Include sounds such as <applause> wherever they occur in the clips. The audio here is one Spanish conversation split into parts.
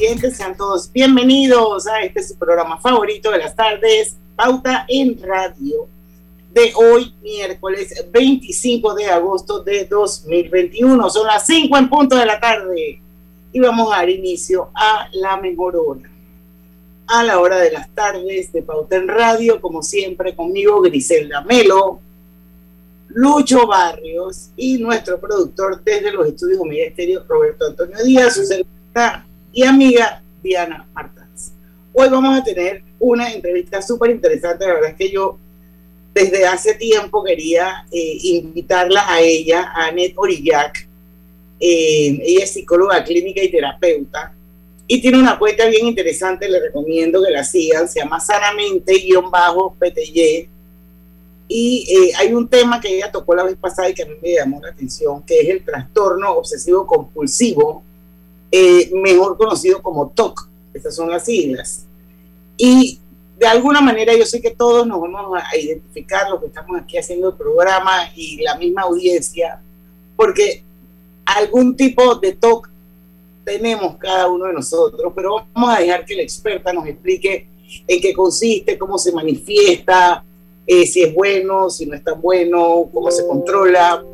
Oyentes. Sean todos bienvenidos a este su programa favorito de las tardes, Pauta en Radio, de hoy, miércoles 25 de agosto de 2021. Son las 5 en punto de la tarde y vamos a dar inicio a la mejor hora. A la hora de las tardes de Pauta en Radio, como siempre, conmigo Griselda Melo, Lucho Barrios y nuestro productor desde los estudios Omega Estéreo, Roberto Antonio Díaz, su servidora y amiga Diana Martínez. Hoy vamos a tener una entrevista súper interesante, la verdad es que yo desde hace tiempo quería eh, invitarla a ella, a Annette Orillac. Eh, ella es psicóloga clínica y terapeuta y tiene una cuenta bien interesante, le recomiendo que la sigan, se llama sanamente-pty y eh, hay un tema que ella tocó la vez pasada y que a mí me llamó la atención, que es el trastorno obsesivo compulsivo, eh, mejor conocido como TOC. Estas son las siglas. Y de alguna manera yo sé que todos nos vamos a identificar lo que estamos aquí haciendo el programa y la misma audiencia, porque algún tipo de TOC tenemos cada uno de nosotros, pero vamos a dejar que la experta nos explique en qué consiste, cómo se manifiesta, eh, si es bueno, si no es tan bueno, cómo se controla.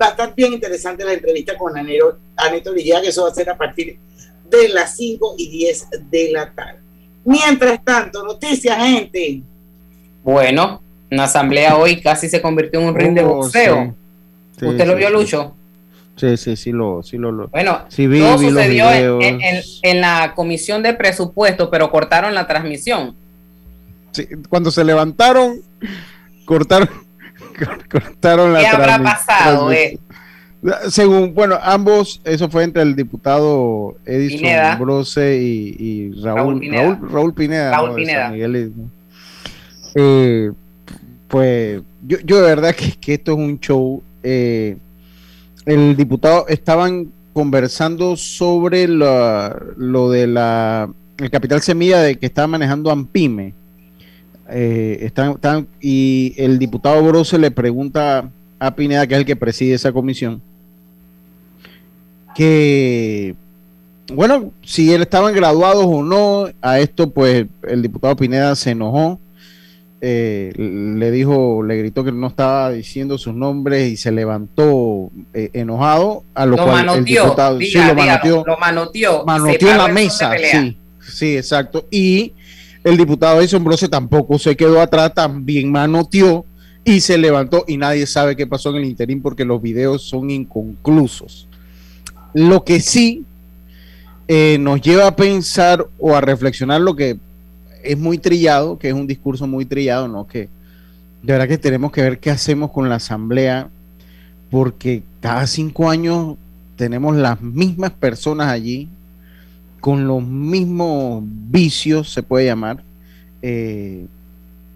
Va a estar bien interesante la entrevista con Anero, Aneto que eso va a ser a partir de las 5 y 10 de la tarde. Mientras tanto, noticias, gente. Bueno, una asamblea hoy casi se convirtió en un ring de oh, boxeo. ¿Usted lo vio, Lucho? Sí, sí, sí lo, sí lo, Bueno, todo sucedió en, la comisión de presupuesto, pero cortaron la transmisión cuando se levantaron, cortaron, cortaron la ¿Qué habrá pasado? Eh? Según, bueno, ambos, eso fue entre el diputado Edison Brose y, Raúl, Raúl Pineda. Raúl Pineda. Eh, pues yo, yo de verdad que, que esto es un show. Eh, el diputado estaban conversando sobre lo de la el capital semilla de que estaba manejando Ampime eh, están, están, y el diputado Brose le pregunta a Pineda, que es el que preside esa comisión, que, bueno, si él estaban graduados o no, a esto pues el diputado Pineda se enojó, eh, le dijo, le gritó que no estaba diciendo sus nombres y se levantó eh, enojado, a lo, cual el diputado sí, lo manoteó, lo manoteó, manoteó en la mesa, sí, sí, exacto, y el diputado Edson Brose tampoco se quedó atrás, también manoteó y se levantó y nadie sabe qué pasó en el interín porque los videos son inconclusos. Lo que sí eh, nos lleva a pensar o a reflexionar lo que es muy trillado, que es un discurso muy trillado, ¿no? Que de verdad que tenemos que ver qué hacemos con la asamblea, porque cada cinco años tenemos las mismas personas allí, con los mismos vicios, se puede llamar. Eh,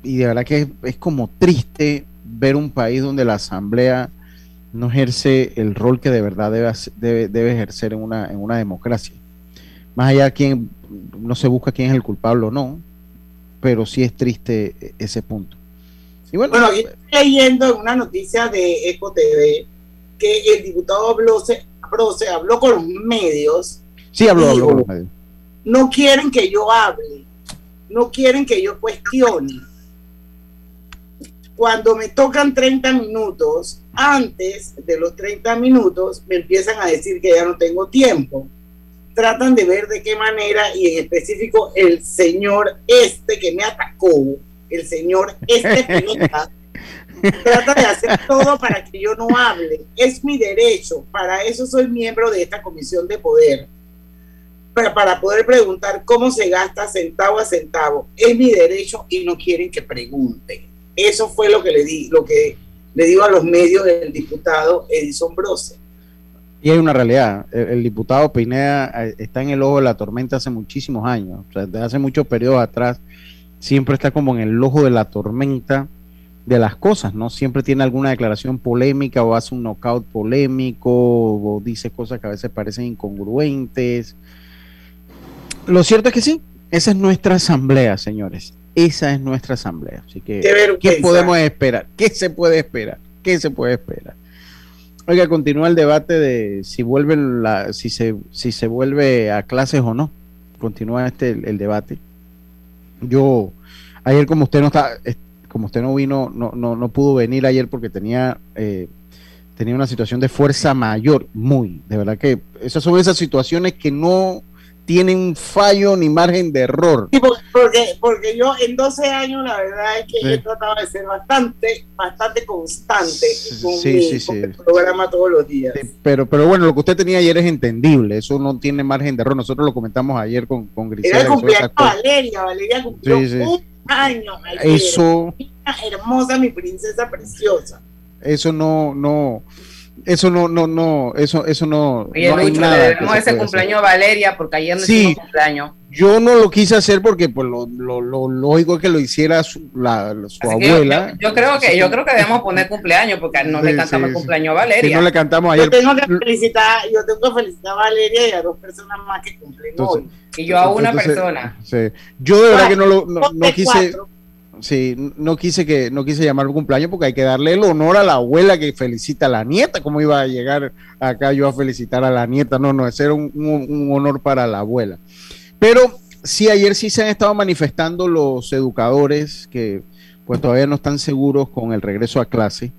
y de verdad que es, como triste ver un país donde la asamblea no ejerce el rol que de verdad debe, debe, ejercer en una, en una democracia. Más allá de quién, no se busca quién es el culpable o no, pero sí es triste ese punto. Y bueno, bueno estoy leyendo una noticia de Eco TV que el diputado Brose, Brose habló con los medios Sí, habló, No quieren que yo hable, no quieren que yo cuestione. Cuando me tocan 30 minutos, antes de los 30 minutos, me empiezan a decir que ya no tengo tiempo. Tratan de ver de qué manera, y en específico el señor este que me atacó, el señor este <laughs> trata de hacer todo para que yo no hable. Es mi derecho, para eso soy miembro de esta comisión de poder. Para, poder preguntar cómo se gasta centavo a centavo. Es mi derecho y no quieren que pregunte. Eso fue lo que le di, lo que le digo a los medios del diputado Edison Brose. Y hay una realidad, el, diputado Pineda eh, está en el ojo de la tormenta hace muchísimos años, o sea, desde hace muchos periodos atrás, siempre está como en el ojo de la tormenta de las cosas, ¿no? Siempre tiene alguna declaración polémica o hace un knockout polémico o dice cosas que a veces parecen incongruentes. Lo cierto es que sí, esa es nuestra asamblea, señores. Esa es nuestra asamblea. Así que, ¿qué, podemos esperar? ¿Qué se puede esperar? ¿Qué se puede esperar? Oiga, continúa el debate de si vuelve la, si se, si se vuelve a clases o no. Continúa este el debate. Yo ayer como usted no está, como usted no vino, no, no, no pudo venir ayer porque tenía, eh, tenía una situación de fuerza mayor, muy, de verdad que esas son esas situaciones que no tienen fallo ni margen de error. porque, porque yo en 12 años la verdad es que he tratado de ser bastante, bastante constante con, mi, programa todos los días. pero, pero bueno, lo que usted tenía ayer es entendible, eso no tiene margen de error. Nosotros lo comentamos ayer con, con Era el cumpleaños Valeria, Valeria cumplió un año Eso. Hermosa, mi princesa preciosa. Eso no, no eso no, no, no, eso, eso no. Oye, no Lucho, le debemos ese cumpleaños a Valeria porque ayer no sí, cumpleaños. Yo no lo quise hacer porque pues lo, lo, lo lógico es que lo hiciera su, la, su abuela. Yo, creo que yo creo que debemos poner cumpleaños porque no le cantamos el cumpleaños a Valeria. Si no le cantamos ayer. Yo tengo que felicitar, yo tengo que felicitar a Valeria y a dos personas más que cumplen hoy. Y yo a una persona. Sí. Yo de verdad que no lo no, no quise. Sí, no quise que no quise llamar cumpleaños porque hay que darle el honor a la abuela que felicita a la nieta. ¿Cómo iba a llegar acá yo a felicitar a la nieta? No, no, ese era un, un, honor para la abuela. Pero sí, ayer sí se han estado manifestando los educadores que pues todavía no están seguros con el regreso a clase.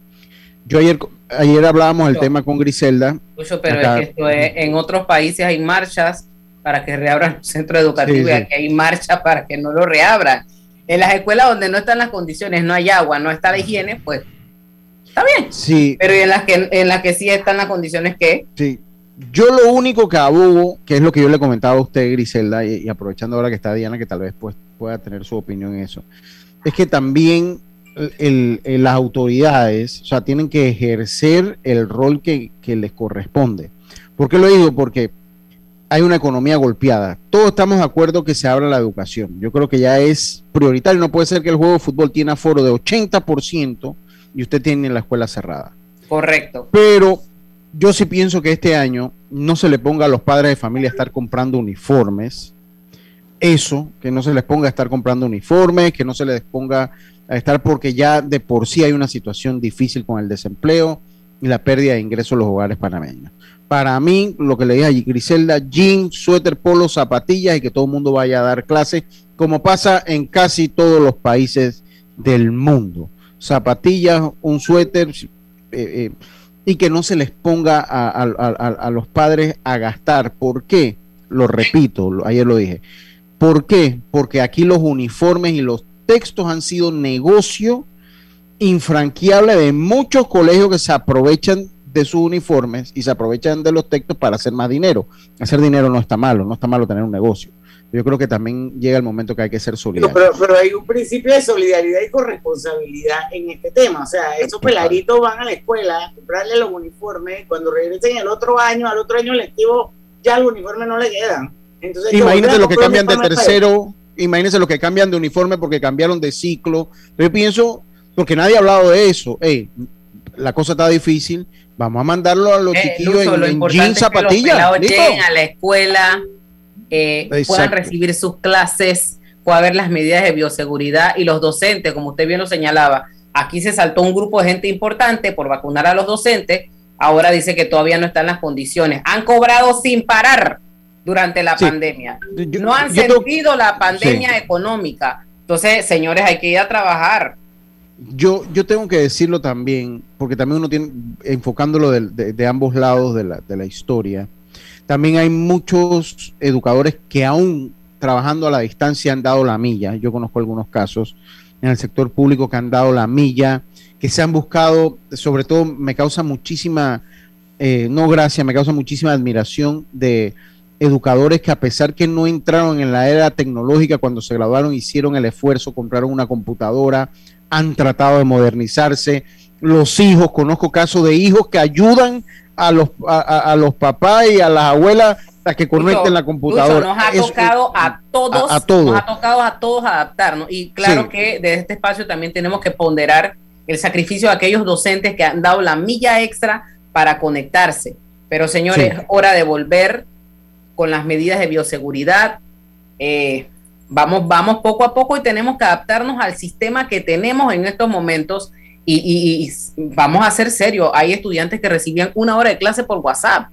Yo ayer, ayer hablábamos del tema con Griselda. pero es que esto es, en otros países hay marchas para que reabran los centros educativos y aquí hay marchas para que no lo reabran en las escuelas donde no están las condiciones, no hay agua, no está la higiene, pues está bien. Sí. Pero en las que en las que sí están las condiciones que Sí. Yo lo único que abogo, que es lo que yo le comentaba a usted, Griselda, y, aprovechando ahora que está Diana, que tal vez pues, pueda tener su opinión en eso, es que también las autoridades, o sea, tienen que ejercer el rol que, que les corresponde. ¿Por qué lo digo? Porque hay una economía golpeada. Todos estamos de acuerdo que se abra la educación. Yo creo que ya es prioritario. No puede ser que el juego de fútbol tiene aforo de 80% y usted tiene la escuela cerrada. Correcto. Pero yo sí pienso que este año no se le ponga a los padres de familia a estar comprando uniformes. Eso, que no se les ponga a estar comprando uniformes, que no se les ponga a estar porque ya de por sí hay una situación difícil con el desempleo y la pérdida de ingresos en los hogares panameños para mí, lo que le dije a Griselda, jean, suéter, polo, zapatillas y que todo el mundo vaya a dar clases, como pasa en casi todos los países del mundo. Zapatillas, un suéter, eh, eh, y que no se les ponga a, los padres a gastar. ¿Por qué? Lo repito, ayer lo dije. ¿Por qué? Porque aquí los uniformes y los textos han sido negocio infranqueable de muchos colegios que se aprovechan de sus uniformes y se aprovechan de los textos para hacer más dinero. Hacer dinero no está malo, no está malo tener un negocio. Yo creo que también llega el momento que hay que ser solidario. Pero, pero, hay un principio de solidaridad y corresponsabilidad en este tema. O sea, esos peladitos van a la escuela a comprarle los uniformes. Cuando regresen el otro año, al otro año lectivo, ya los uniformes no le quedan. Entonces, imagínense lo que cambian de tercero, imagínense lo que cambian de uniforme porque cambiaron de ciclo. Yo pienso, porque nadie ha hablado de eso. Hey, la cosa está difícil, Vamos a mandarlo a los eh, chiquillos en, jeans, zapatillas. lleguen a la escuela, eh, puedan recibir sus clases, pueda haber las medidas de bioseguridad y los docentes, como usted bien lo señalaba. Aquí se saltó un grupo de gente importante por vacunar a los docentes. Ahora dice que todavía no están las condiciones. Han cobrado sin parar durante la pandemia. no han sentido la pandemia económica. Entonces, señores, hay que ir a trabajar yo, yo tengo que decirlo también, porque también uno tiene, enfocándolo de, ambos lados de la, de la, historia, también hay muchos educadores que aún trabajando a la distancia han dado la milla. Yo conozco algunos casos en el sector público que han dado la milla que se han buscado, sobre todo me causa muchísima, eh, no gracia, me causa muchísima admiración de educadores que a pesar que no entraron en la era tecnológica cuando se graduaron, hicieron el esfuerzo, compraron una computadora, han tratado de modernizarse. Los hijos, conozco casos de hijos que ayudan a los, a, los papás y a las abuelas a que conecten la computadora. nos ha tocado a todos, a, todos, nos ha tocado a todos adaptarnos. Y claro que desde este espacio también tenemos que ponderar el sacrificio de aquellos docentes que han dado la milla extra para conectarse. Pero señores, es hora de volver con las medidas de bioseguridad. Eh, vamos, vamos poco a poco y tenemos que adaptarnos al sistema que tenemos en estos momentos. Y, vamos a ser serios, hay estudiantes que recibían una hora de clase por WhatsApp.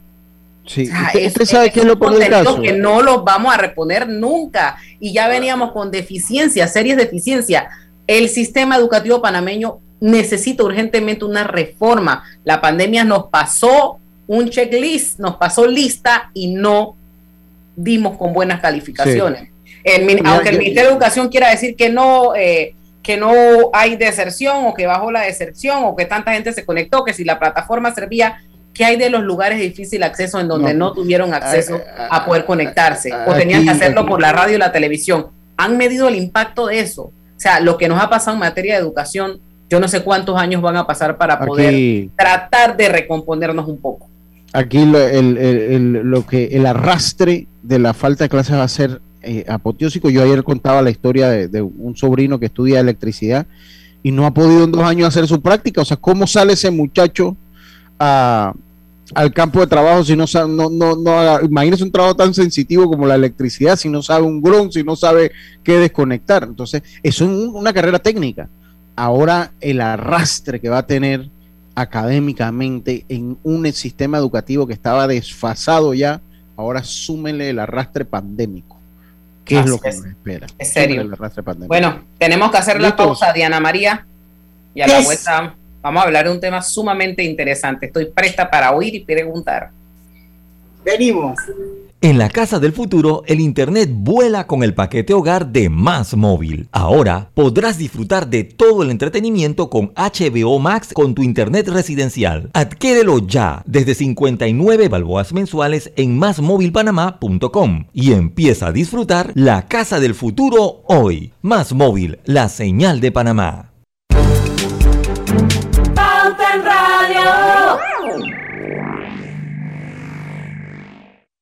Sí, usted, sabe qué es lo por caso. que no los vamos a reponer nunca y ya veníamos con deficiencias, serias deficiencias. El sistema educativo panameño necesita urgentemente una reforma. La pandemia nos pasó un checklist, nos pasó lista y no dimos con buenas calificaciones. Aunque el Ministerio de Educación quiera decir que no, eh, que no hay deserción o que bajó la deserción o que tanta gente se conectó, que si la plataforma servía, ¿qué hay de los lugares de difícil acceso en donde no, tuvieron acceso a, poder conectarse o tenían que hacerlo por la radio y la televisión? Han medido el impacto de eso. O sea, lo que nos ha pasado en materia de educación, yo no sé cuántos años van a pasar para poder tratar de recomponernos un poco. Aquí lo, lo que el arrastre de la falta de clases va a ser eh. Yo ayer contaba la historia de, un sobrino que estudia electricidad y no ha podido en dos años hacer su práctica. O sea, ¿cómo sale ese muchacho al campo de trabajo si no sabe, no, no, no imagínese un trabajo tan sensitivo como la electricidad, si no sabe un gron, si no sabe qué desconectar. Entonces, eso es una carrera técnica. Ahora el arrastre que va a tener académicamente en un sistema educativo que estaba desfasado ya, ahora súmenle el arrastre pandémico. ¿Qué es lo que nos espera? Es serio. Bueno, tenemos que hacer la pausa, Diana María. Y a la vuelta vamos a hablar de un tema sumamente interesante. Estoy presta para oír y preguntar. Venimos. En la casa del futuro, el Internet vuela con el paquete hogar de Más Móvil. Ahora podrás disfrutar de todo el entretenimiento con HBO Max con tu Internet residencial. Adquiérelo ya desde 59 balboas mensuales en másmóvilpanamá.com y empieza a disfrutar la casa del futuro hoy. Más Móvil, la señal de Panamá.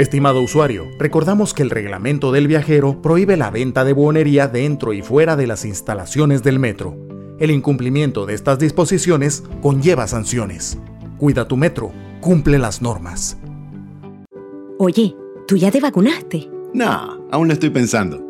Estimado usuario, recordamos que el reglamento del viajero prohíbe la venta de buonería dentro y fuera de las instalaciones del metro. El incumplimiento de estas disposiciones conlleva sanciones. Cuida tu metro, cumple las normas. Oye, ¿tú ya te vacunaste? No, aún lo estoy pensando.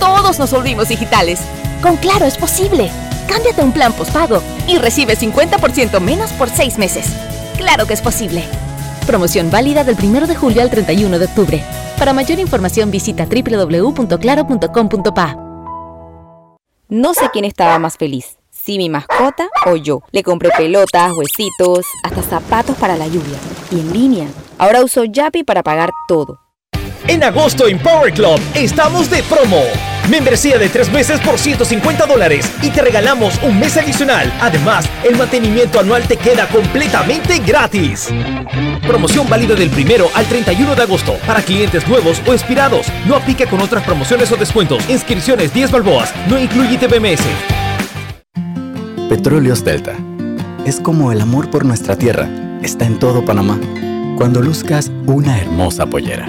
todos nos volvimos digitales. Con Claro es posible. Cámbiate un plan postpago y recibe 50% menos por seis meses. Claro que es posible. Promoción válida del 1 de julio al 31 de octubre. Para mayor información visita www.claro.com.pa. No sé quién estaba más feliz, si mi mascota o yo. Le compré pelotas, huesitos, hasta zapatos para la lluvia. Y en línea. Ahora uso Yapi para pagar todo. En agosto en Power Club estamos de promo. Membresía de tres meses por 150 dólares y te regalamos un mes adicional. Además, el mantenimiento anual te queda completamente gratis. Promoción válida del primero al 31 de agosto para clientes nuevos o expirados. No aplica con otras promociones o descuentos. Inscripciones 10 balboas. No incluye TBMS. Petróleos Delta. Es como el amor por nuestra tierra. Está en todo Panamá. Cuando luzcas una hermosa pollera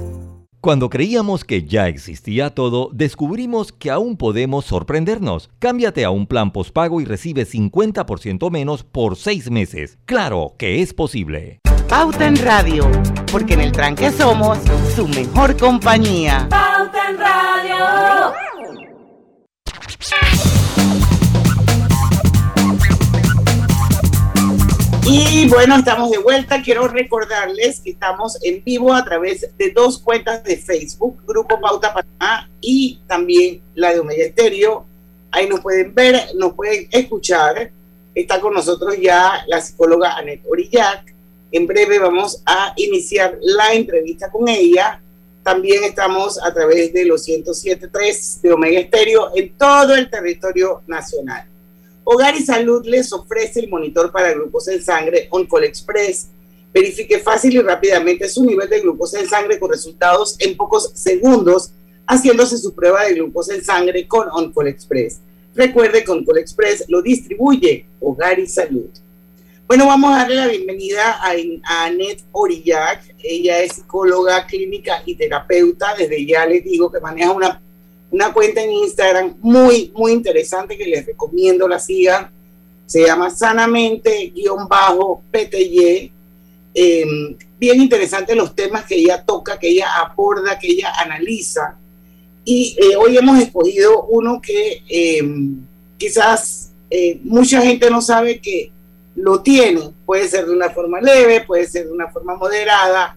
Cuando creíamos que ya existía todo, descubrimos que aún podemos sorprendernos. Cámbiate a un plan postpago y recibe 50% menos por seis meses. Claro que es posible. Pauta en Radio, porque en el tranque somos su mejor compañía. Pauta en Radio. Y bueno, estamos de vuelta. Quiero recordarles que estamos en vivo a través de dos cuentas de Facebook, Grupo Pauta Panamá y también la de Omega Estéreo. Ahí nos pueden ver, nos pueden escuchar. Está con nosotros ya la psicóloga Anet Orillac. En breve vamos a iniciar la entrevista con ella. También estamos a través de los 107.3 de Omega Estéreo en todo el territorio nacional. Hogar y Salud les ofrece el monitor para glucosa en sangre OnCall Express. Verifique fácil y rápidamente su nivel de glucosa en sangre con resultados en pocos segundos, haciéndose su prueba de glucosa en sangre con OnCall Express. Recuerde que OnCall Express lo distribuye Hogar y Salud. Bueno, vamos a darle la bienvenida a, a Annette Orillac. Ella es psicóloga clínica y terapeuta. Desde ya les digo que maneja una una cuenta en Instagram muy, muy interesante que les recomiendo la sigan. Se llama sanamente-pty. Em, bien interesante los temas que ella toca, que ella aborda, que ella analiza. Y eh, hoy hemos escogido uno que em, quizás eh, mucha gente no sabe que lo tiene. Puede ser de una forma leve, puede ser de una forma moderada,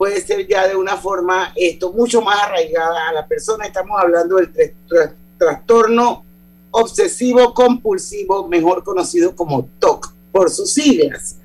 puede ser ya de una forma esto mucho más arraigada a la persona. Estamos hablando del trastorno obsesivo compulsivo, mejor conocido como TOC por sus siglas.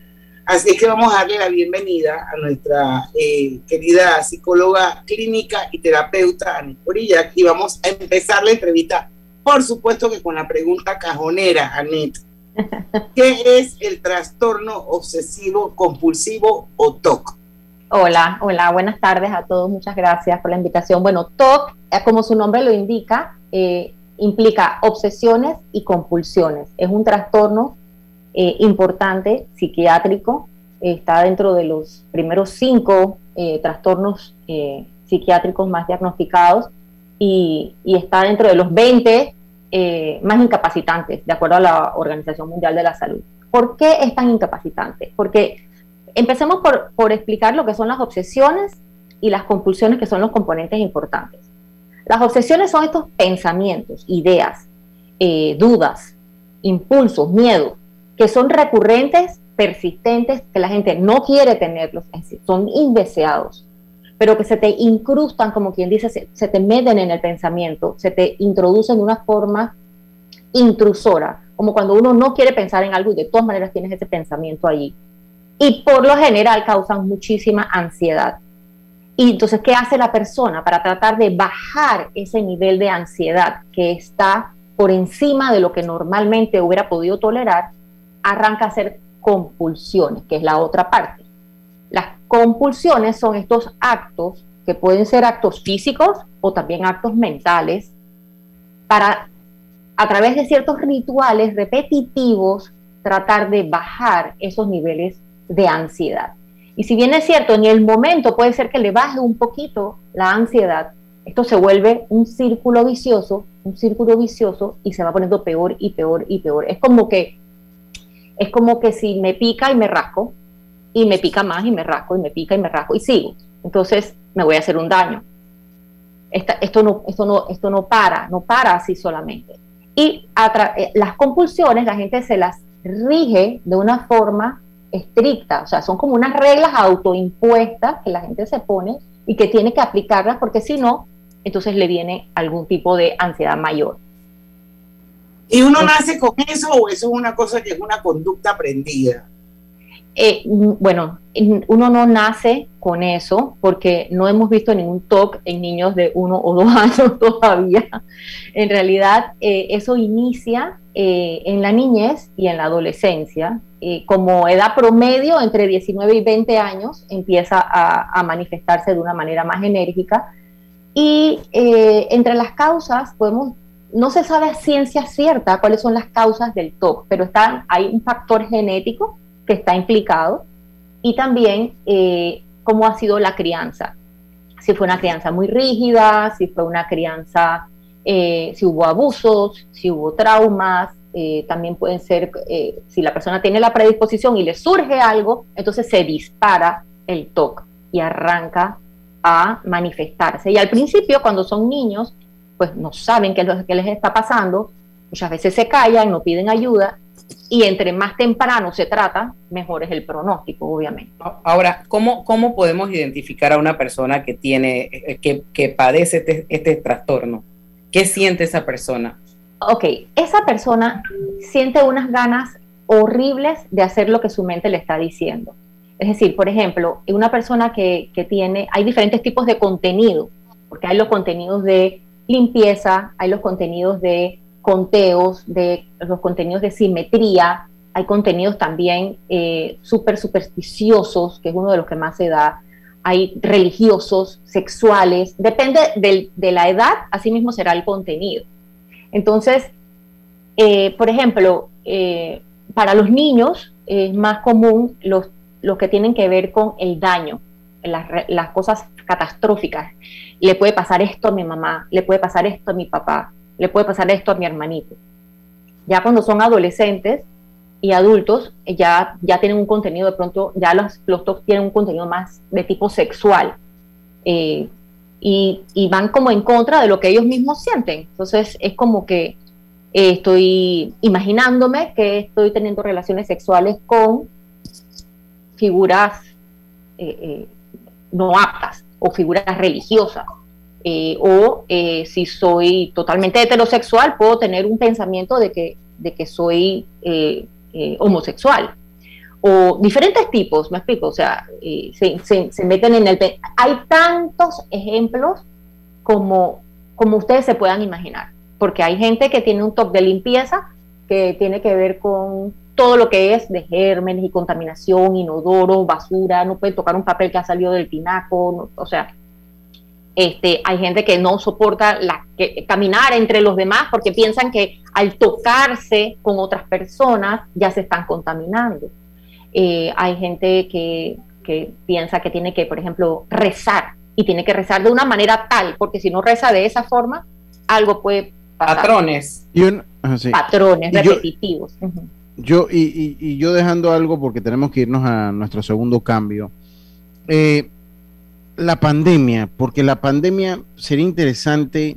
Así es que vamos a darle la bienvenida a nuestra eh, querida psicóloga clínica y terapeuta Anet Porilla y vamos a empezar la entrevista, por supuesto que con la pregunta cajonera, Anet. <laughs> ¿Qué es el trastorno obsesivo compulsivo o TOC? Hola, hola, buenas tardes a todos, muchas gracias por la invitación. Bueno, TOC, eh, como su nombre lo indica, eh, implica obsesiones y compulsiones. Es un trastorno eh, importante psiquiátrico, está dentro de los primeros cinco trastornos psiquiátricos más diagnosticados y, está dentro de los 20 más incapacitantes, de acuerdo a la Organización Mundial de la Salud. ¿Por qué es tan incapacitante? Porque empecemos por, por explicar lo que son las obsesiones y las compulsiones, que son los componentes importantes. Las obsesiones son estos pensamientos, ideas, eh, dudas, impulsos, miedos, que son recurrentes, persistentes, que la gente no quiere tenerlos, son indeseados, pero que se te incrustan, como quien dice, se, te meten en el pensamiento, se te introducen de una forma intrusora, como cuando uno no quiere pensar en algo y de todas maneras tienes ese pensamiento allí. Y por lo general causan muchísima ansiedad. Y entonces, ¿qué hace la persona para tratar de bajar ese nivel de ansiedad que está por encima de lo que normalmente hubiera podido tolerar? Arranca a hacer compulsiones, que es la otra parte. Las compulsiones son estos actos que pueden ser actos físicos o también actos mentales para a través de ciertos rituales repetitivos tratar de bajar esos niveles de ansiedad. Y si bien es cierto, en el momento puede ser que le baje un poquito la ansiedad, esto se vuelve un círculo vicioso, un círculo vicioso y se va poniendo peor y peor y peor. Es como que es como que si me pica y me rasco y me pica más y me rasco y me pica y me rasco y sigo. Entonces me voy a hacer un daño. esto, no, esto, no, esto no para, no para así solamente. Y eh, las compulsiones la gente se las rige de una forma estricta, o sea, son como unas reglas autoimpuestas que la gente se pone y que tiene que aplicarlas porque si no, entonces le viene algún tipo de ansiedad mayor. ¿Y uno nace con eso o eso es una cosa que es una conducta aprendida? Eh, bueno, uno no nace con eso porque no hemos visto ningún TOC en niños de uno o dos <laughs> años todavía. En realidad, eh, eso inicia eh, en la niñez y en la adolescencia. Como edad promedio, entre 19 y 20 años, empieza a, manifestarse de una manera más enérgica. Y entre las causas, podemos, no se sabe a ciencia cierta cuáles son las causas del TOC, pero están, hay un factor genético que está implicado y también eh, cómo ha sido la crianza. Si fue una crianza muy rígida, si fue una crianza, eh, si hubo abusos, si hubo traumas, eh, también pueden ser, si la persona tiene la predisposición y le surge algo, entonces se dispara el TOC y arranca a manifestarse. Y al principio, cuando son niños, pues no saben qué que les está pasando, muchas veces se callan, no piden ayuda y entre más temprano se trata, mejor es el pronóstico, obviamente. Ahora, ¿cómo, cómo podemos identificar a una persona que tiene, eh, que, que padece este, este, trastorno? ¿Qué siente esa persona? Ok, esa persona siente unas ganas horribles de hacer lo que su mente le está diciendo. Es decir, por ejemplo, una persona que, que tiene, hay diferentes tipos de contenido, porque hay los contenidos de limpieza, hay los contenidos de conteos, de los contenidos de simetría, hay contenidos también eh, súper supersticiosos, que es uno de los que más se da, hay religiosos, sexuales, depende de la edad, así mismo será el contenido. Entonces, eh, por ejemplo, eh, para los niños es más común los, que tienen que ver con el daño, las, cosas catastróficas. Le puede pasar esto a mi mamá, le puede pasar esto a mi papá, le puede pasar esto a mi hermanito. Ya cuando son adolescentes y adultos, ya, ya tienen un contenido, de pronto, ya los, los tienen un contenido más de tipo sexual. Eh, y, van como en contra de lo que ellos mismos sienten. Entonces es como que eh, estoy imaginándome que estoy teniendo relaciones sexuales con figuras eh, no aptas o figuras religiosas eh, o eh, si soy totalmente heterosexual, puedo tener un pensamiento de que, de que soy eh, homosexual. O diferentes tipos, me explico, o sea, se, se, meten en el... Hay tantos ejemplos como, como ustedes se puedan imaginar, porque hay gente que tiene un top de limpieza que tiene que ver con todo lo que es de gérmenes y contaminación, inodoro, basura, no puede tocar un papel que ha salido del tinaco, o sea, Este, hay gente que no soporta la, caminar entre los demás porque piensan que al tocarse con otras personas ya se están contaminando. Eh, hay gente que, que piensa que tiene que, por ejemplo, rezar y tiene que rezar de una manera tal, porque si no reza de esa forma, algo puede pasar. Patrones. Patrones repetitivos. Yo, y, yo dejando algo porque tenemos que irnos a nuestro segundo cambio. Eh, la pandemia, porque la pandemia sería interesante,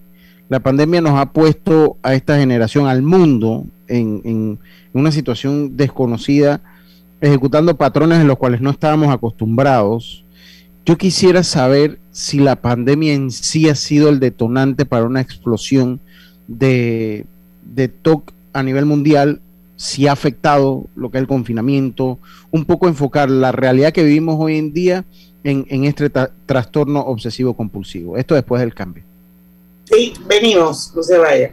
la pandemia nos ha puesto a esta generación, al mundo, en, en una situación desconocida, ejecutando patrones en los cuales no estábamos acostumbrados. Yo quisiera saber si la pandemia en sí ha sido el detonante para una explosión de, de TOC a nivel mundial si ha afectado lo que es el confinamiento, un poco enfocar la realidad que vivimos hoy en día en, este trastorno obsesivo compulsivo. Esto después del cambio. Sí, venimos, no se vaya.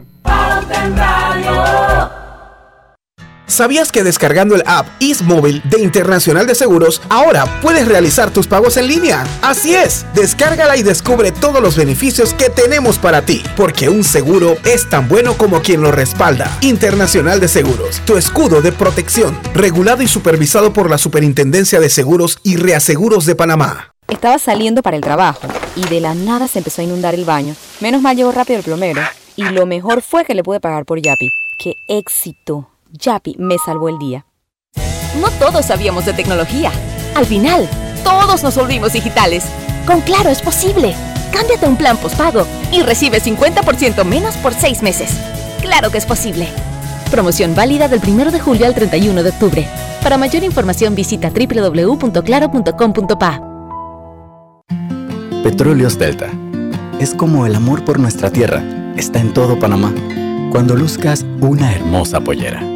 ¿Sabías que descargando el app Móvil de Internacional de Seguros, ahora puedes realizar tus pagos en línea? Así es, descárgala y descubre todos los beneficios que tenemos para ti, porque un seguro es tan bueno como quien lo respalda. Internacional de Seguros, tu escudo de protección, regulado y supervisado por la Superintendencia de Seguros y Reaseguros de Panamá. Estaba saliendo para el trabajo y de la nada se empezó a inundar el baño. Menos mal llegó rápido el plomero y lo mejor fue que le pude pagar por Yapi. ¡Qué éxito! Yapi me salvó el día. No todos sabíamos de tecnología. Al final, todos nos volvimos digitales. Con Claro es posible. Cámbiate un plan postpago y recibe 50% menos por 6 meses. Claro que es posible. Promoción válida del 1 de julio al 31 de octubre. Para mayor información visita www.claro.com.pa. Petróleos Delta. Es como el amor por nuestra tierra. Está en todo Panamá. Cuando luzcas una hermosa pollera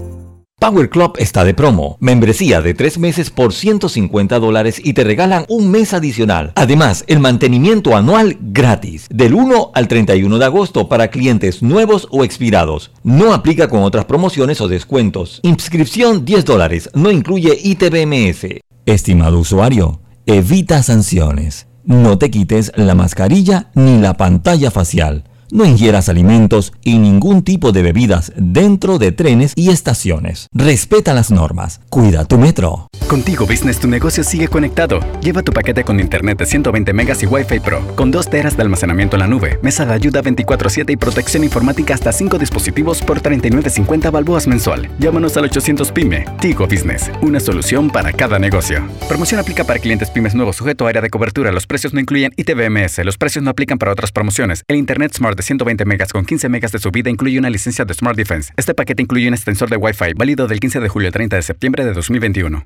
Power Club está de promo. Membresía de tres meses por 150 dólares y te regalan un mes adicional. Además, el mantenimiento anual gratis. Del 1 al 31 de agosto para clientes nuevos o expirados. No aplica con otras promociones o descuentos. Inscripción 10 dólares. No incluye ITBMS. Estimado usuario, evita sanciones. No te quites la mascarilla ni la pantalla facial. No ingieras alimentos y ningún tipo de bebidas dentro de trenes y estaciones. Respeta las normas. Cuida tu metro. Contigo Business tu negocio sigue conectado. Lleva tu paquete con internet de 120 megas y Wi-Fi Pro, con 2 teras de almacenamiento en la nube, mesa de ayuda 24/7 y protección informática hasta 5 dispositivos por 39.50 balboas mensual. Llámanos al 800 PYME. Tigo Business, una solución para cada negocio. Promoción aplica para clientes pymes nuevos sujeto a área de cobertura. Los precios no incluyen ITBMS. Los precios no aplican para otras promociones. El Internet Smart 120 megas con 15 megas de subida incluye una licencia de Smart Defense. Este paquete incluye un extensor de Wi-Fi válido del 15 de julio al 30 de septiembre de 2021.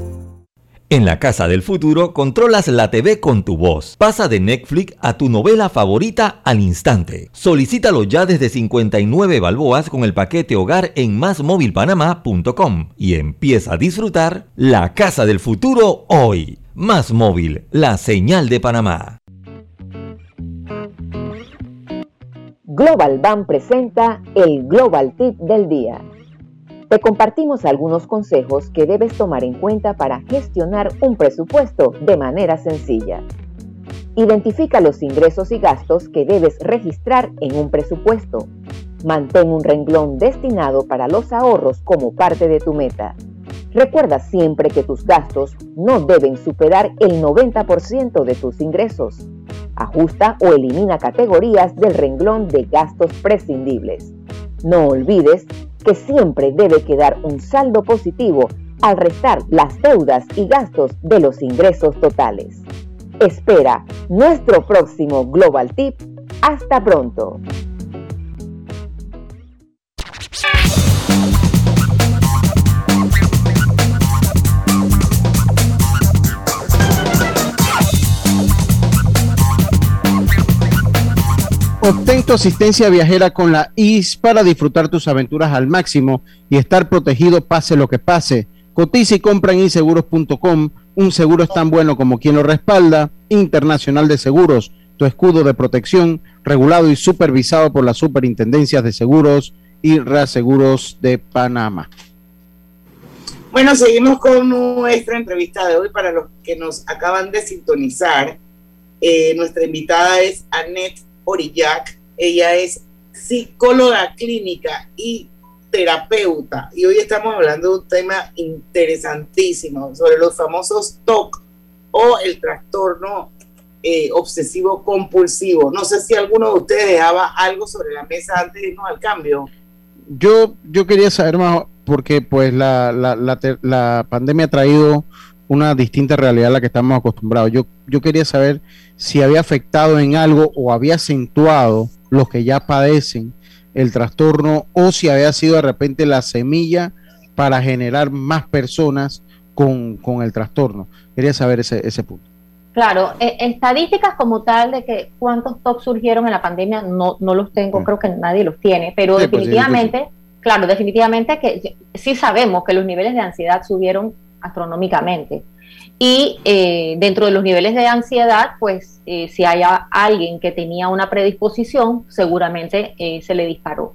En la casa del futuro controlas la TV con tu voz. Pasa de Netflix a tu novela favorita al instante. Solicítalo ya desde 59 balboas con el paquete hogar en másmóvilpanamá.com y empieza a disfrutar la casa del futuro hoy. Más móvil, la señal de Panamá. Global Bank presenta el Global Tip del día. Te compartimos algunos consejos que debes tomar en cuenta para gestionar un presupuesto de manera sencilla. Identifica los ingresos y gastos que debes registrar en un presupuesto. Mantén un renglón destinado para los ahorros como parte de tu meta. Recuerda siempre que tus gastos no deben superar el 90% de tus ingresos. Ajusta o elimina categorías del renglón de gastos prescindibles. No olvides que siempre debe quedar un saldo positivo al restar las deudas y gastos de los ingresos totales. Espera nuestro próximo Global Tip. Hasta pronto. Obtén tu asistencia viajera con la IS para disfrutar tus aventuras al máximo y estar protegido pase lo que pase. Cotiza y compra en inseguros.com. Un seguro es tan bueno como quien lo respalda. Internacional de Seguros, tu escudo de protección, regulado y supervisado por las superintendencias de seguros y reaseguros de Panamá. Bueno, seguimos con nuestra entrevista de hoy para los que nos acaban de sintonizar. Eh, nuestra invitada es Annette Orillac. Ella es psicóloga clínica y terapeuta. Y hoy estamos hablando de un tema interesantísimo sobre los famosos TOC o el trastorno eh, obsesivo compulsivo. No sé si alguno de ustedes dejaba algo sobre la mesa antes de irnos al cambio. Yo, yo quería saber más, porque pues la, la, la, la pandemia ha traído una distinta realidad a la que estamos acostumbrados. Yo, yo quería saber si había afectado en algo o había acentuado los que ya padecen el trastorno o si había sido de repente la semilla para generar más personas con, el trastorno. Quería saber ese, ese punto. Claro, e, estadísticas como tal de que cuántos TOC surgieron en la pandemia no, no los tengo, mm. creo que nadie los tiene, pero pues, definitivamente, claro, definitivamente que sí sabemos que los niveles de ansiedad subieron astronómicamente. Y eh, dentro de los niveles de ansiedad, pues eh, si hay alguien que tenía una predisposición, seguramente eh, se le disparó.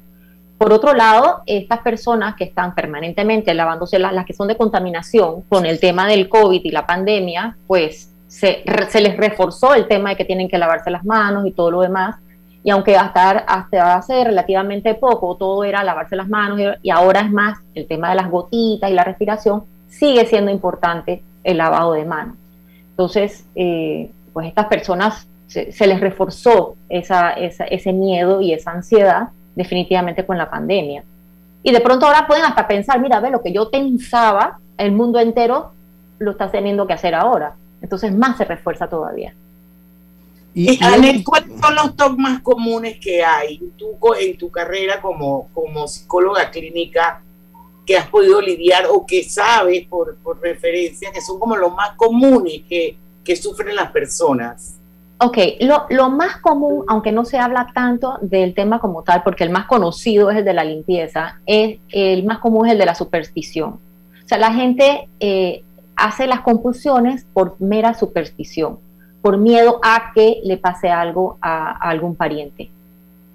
Por otro lado, estas personas que están permanentemente lavándose las, las que son de contaminación con el tema del COVID y la pandemia, pues se, se, les reforzó el tema de que tienen que lavarse las manos y todo lo demás. Y aunque hasta, hasta hace relativamente poco todo era lavarse las manos y ahora es más el tema de las gotitas y la respiración, sigue siendo importante el lavado de manos. Entonces, eh, pues estas personas se, les reforzó esa, ese miedo y esa ansiedad definitivamente con la pandemia. Y de pronto ahora pueden hasta pensar, mira, ve lo que yo pensaba, el mundo entero lo está teniendo que hacer ahora. Entonces más se refuerza todavía. Y, ¿cuáles son los TOC más comunes que hay tú en tu carrera como, como psicóloga clínica? Que has podido lidiar o que sabes por, por referencia que son como los más comunes que, que sufren las personas? Ok, lo, lo, más común, aunque no se habla tanto del tema como tal, porque el más conocido es el de la limpieza, es el más común es el de la superstición. O sea, la gente eh, hace las compulsiones por mera superstición, por miedo a que le pase algo a algún pariente.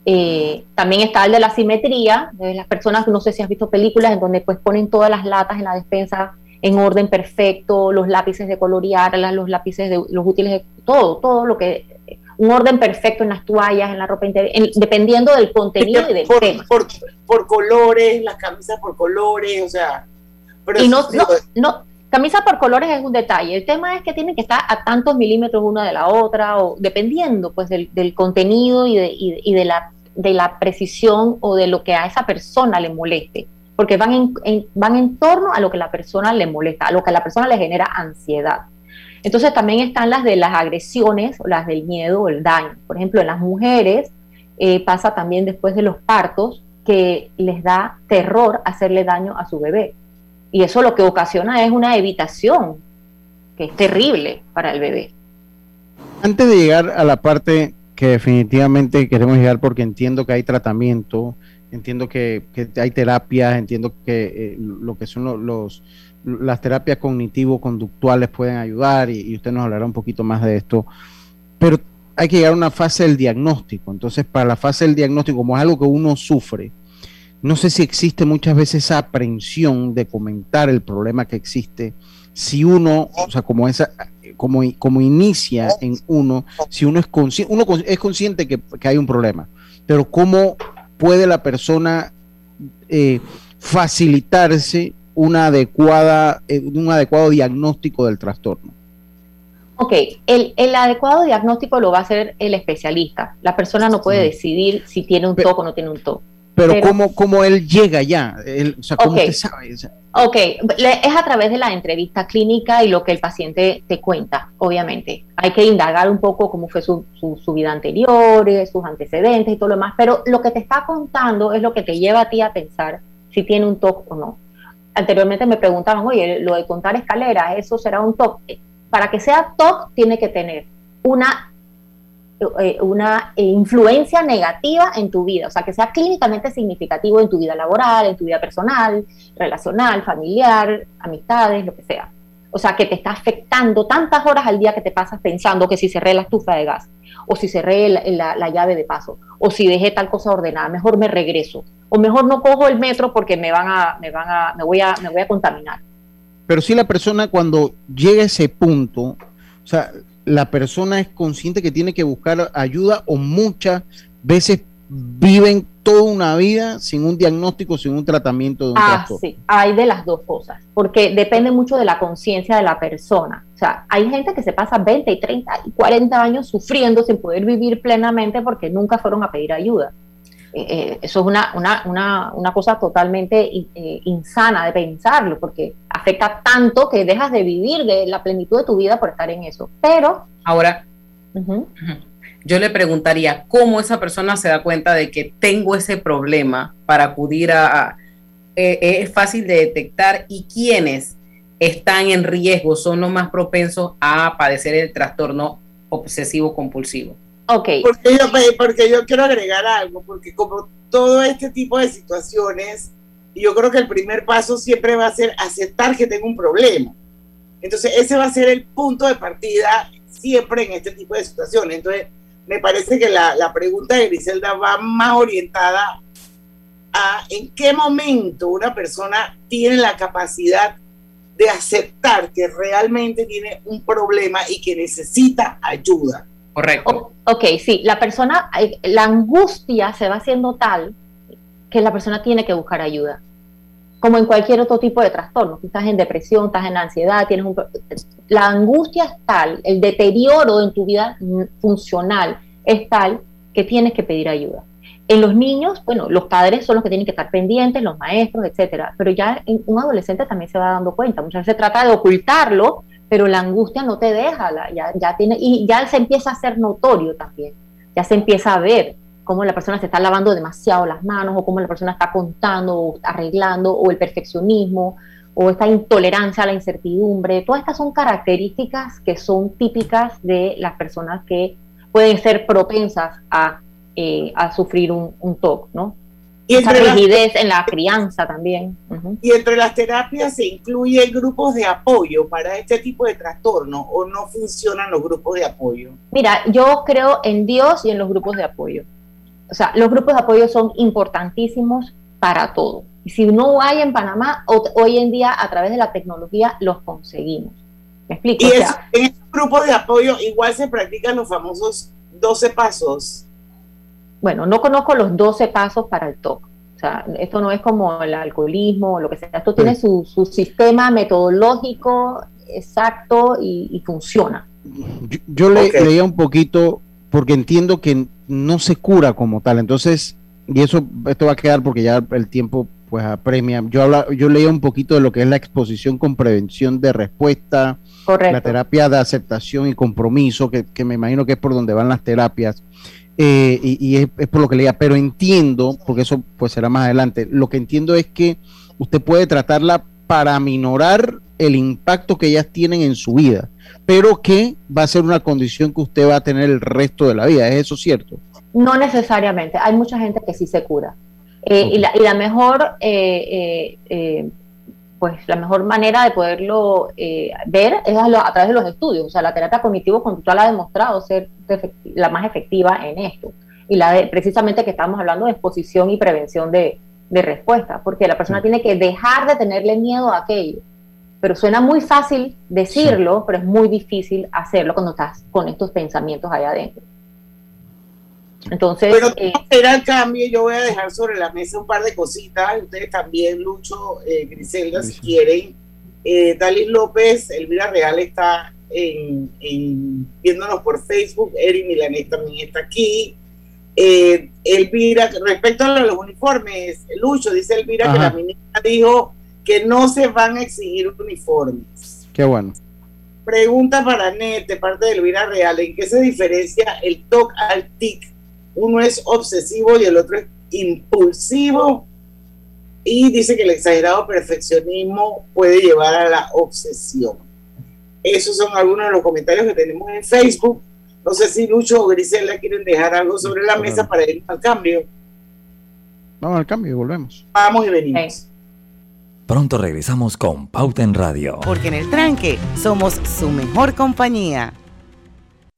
Eh, también está el de la simetría, de las personas, no sé si has visto películas en donde pues ponen todas las latas en la despensa en orden perfecto, los lápices de colorear, los lápices de los útiles, de, todo, todo lo que un orden perfecto en las toallas, en la ropa interior, dependiendo del contenido y del por, tema. Por, colores, las camisas por colores, o sea. y no, no, camisa por colores es un detalle. El tema es que tienen que estar a tantos milímetros una de la otra, o dependiendo pues del, contenido y, de, y, de, la, de la precisión o de lo que a esa persona le moleste. Porque van en, van en torno a lo que la persona le molesta, a lo que a la persona le genera ansiedad. Entonces también están las de las agresiones, o las del miedo o el daño. Por ejemplo, en las mujeres eh, pasa también después de los partos, que les da terror hacerle daño a su bebé. Y eso lo que ocasiona es una evitación, que es terrible para el bebé. Antes de llegar a la parte que definitivamente queremos llegar porque entiendo que hay tratamiento, entiendo que, hay terapias, entiendo que eh, lo que son los, las terapias cognitivo-conductuales pueden ayudar y, usted nos hablará un poquito más de esto, pero hay que llegar a una fase del diagnóstico. Entonces, para la fase del diagnóstico, como es algo que uno sufre, no sé si existe muchas veces esa aprensión de comentar el problema que existe, si uno, o sea, como esa, como, como inicia en uno, si uno es consciente, uno es consciente que, que hay un problema, pero cómo puede la persona eh, facilitarse una adecuada, eh, un adecuado diagnóstico del trastorno? Ok, el, el, adecuado diagnóstico lo va a hacer el especialista. La persona no puede decidir si tiene un TOC o no tiene un TOC. Pero, ¿cómo, ¿cómo, él llega ya? o sea, ¿cómo okay. sabe? Ok, es a través de la entrevista clínica y lo que el paciente te cuenta, obviamente. Hay que indagar un poco cómo fue su, su, vida anterior, eh, sus antecedentes y todo lo demás, pero lo que te está contando es lo que te lleva a ti a pensar si tiene un TOC o no. Anteriormente me preguntaban, oye, lo de contar escaleras, ¿eso será un TOC? Para que sea TOC tiene que tener una eh, una eh, influencia negativa en tu vida, o sea, que sea clínicamente significativo en tu vida laboral, en tu vida personal, relacional, familiar, amistades, lo que sea. O sea, que te está afectando tantas horas al día que te pasas pensando que si cerré la estufa de gas, o si cerré la, la, llave de paso, o si dejé tal cosa ordenada, mejor me regreso, o mejor no cojo el metro porque me van a, me van a, me voy a, me voy a contaminar. Pero si la persona cuando llega a ese punto, o sea, la persona es consciente que tiene que buscar ayuda o muchas veces viven toda una vida sin un diagnóstico, sin un tratamiento de un ah, Sí, hay de las dos cosas, porque depende mucho de la conciencia de la persona. O sea, hay gente que se pasa 20 y 30 y 40 años sufriendo sin poder vivir plenamente porque nunca fueron a pedir ayuda. Eh, eso es una, una, una, una cosa totalmente eh, insana de pensarlo, porque afecta tanto que dejas de vivir de la plenitud de tu vida por estar en eso. Pero... Ahora, yo le preguntaría, ¿cómo esa persona se da cuenta de que tengo ese problema para acudir a... es fácil de detectar y quiénes están en riesgo, son los más propensos a padecer el trastorno obsesivo compulsivo. Porque yo, porque yo quiero agregar algo, porque como todo este tipo de situaciones, yo creo que el primer paso siempre va a ser aceptar que tengo un problema. Entonces, ese va a ser el punto de partida siempre en este tipo de situaciones. Entonces, me parece que la, la pregunta de Griselda va más orientada a en qué momento una persona tiene la capacidad de aceptar que realmente tiene un problema y que necesita ayuda. Correcto. ok, sí, la persona, eh, la angustia se va haciendo tal que la persona tiene que buscar ayuda. Como en cualquier otro tipo de trastorno. Si estás en depresión, estás en ansiedad, tienes un. La angustia es tal, el deterioro en tu vida funcional es tal que tienes que pedir ayuda. En los niños, bueno, los padres son los que tienen que estar pendientes, los maestros, etcétera. Pero ya en un adolescente también se va dando cuenta. Muchas veces se trata de ocultarlo pero la angustia no te deja, ya, ya tiene, y ya se empieza a ser notorio también, ya se empieza a ver cómo la persona se está lavando demasiado las manos, o cómo la persona está contando, o arreglando, o el perfeccionismo, o esta intolerancia a la incertidumbre. Todas estas son características que son típicas de las personas que pueden ser propensas a, eh, a sufrir un, un TOC, ¿no? Y esa rigidez en la crianza también. Y entre las terapias se incluyen grupos de apoyo para este tipo de trastorno o no funcionan los grupos de apoyo. Mira, yo creo en Dios y en los grupos de apoyo. O sea, los grupos de apoyo son importantísimos para todo. Y si no hay en Panamá, hoy en día a través de la tecnología los conseguimos. ¿Me explico? Y en esos grupos de apoyo igual se practican los famosos 12 pasos bueno, no conozco los 12 pasos para el TOC. O sea, esto no es como el alcoholismo o lo que sea. Esto tiene su, sistema metodológico exacto y, funciona. Yo, le, leía un poquito porque entiendo que no se cura como tal. Entonces, y eso esto va a quedar porque ya el tiempo pues apremia. Yo habla, yo leía un poquito de lo que es la exposición con prevención de respuesta, la terapia de aceptación y compromiso, que, que me imagino que es por donde van las terapias eh, y, es, es, por lo que leía, pero entiendo, porque eso pues será más adelante, lo que entiendo es que usted puede tratarla para minorar el impacto que ellas tienen en su vida, pero que va a ser una condición que usted va a tener el resto de la vida. ¿Es eso cierto? No necesariamente. Hay mucha gente que sí se cura. Eh, y, la, y, la, mejor, eh, eh, pues la mejor manera de poderlo ver es a, través de los estudios. O sea, la terapia cognitivo-conductual ha demostrado ser la más efectiva en esto. Y la de, precisamente que estamos hablando de exposición y prevención de, de respuesta, porque la persona tiene que dejar de tenerle miedo a aquello pero suena muy fácil decirlo, sí. pero es muy difícil hacerlo cuando estás con estos pensamientos allá adentro. Entonces, pero eh, era el cambio, yo voy a dejar sobre la mesa un par de cositas, ustedes también, Lucho, eh, Griselda, si quieren. Eh, Dalis López, Elvira Real está en, en, viéndonos por Facebook, Eri Milanés también está aquí. Eh, Elvira, respecto a los uniformes, Lucho, dice Elvira Ajá. que la ministra dijo que no se van a exigir uniformes. Qué bueno. Pregunta para Net, de parte de Elvira Real, ¿en qué se diferencia el TOC al TIC? Uno es obsesivo y el otro es impulsivo. Y dice que el exagerado perfeccionismo puede llevar a la obsesión. Esos son algunos de los comentarios que tenemos en Facebook. No sé si Lucho o Grisela quieren dejar algo sobre la mesa para ir al cambio. Vamos al cambio y volvemos. Vamos y venimos. Pronto regresamos con Pauta en Radio. Porque en el tranque somos su mejor compañía.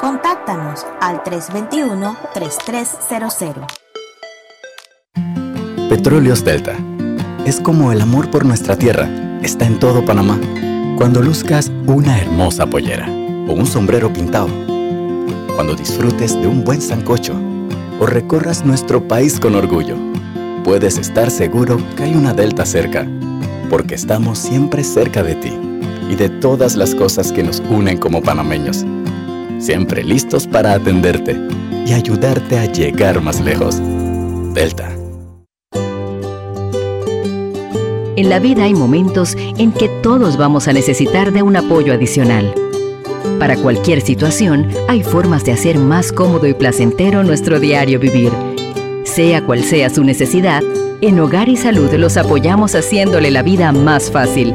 Contáctanos al 321-3300. Petróleos Delta. Es como el amor por nuestra tierra. Está en todo Panamá. Cuando luzcas una hermosa pollera o un sombrero pintado. Cuando disfrutes de un buen sancocho o recorras nuestro país con orgullo. Puedes estar seguro que hay una Delta cerca, porque estamos siempre cerca de ti y de todas las cosas que nos unen como panameños siempre listos para atenderte y ayudarte a llegar más lejos. Delta. En la vida hay momentos en que todos vamos a necesitar de un apoyo adicional. Para cualquier situación, hay formas de hacer más cómodo y placentero nuestro diario vivir. Sea cual sea su necesidad, en Hogar y Salud los apoyamos haciéndole la vida más fácil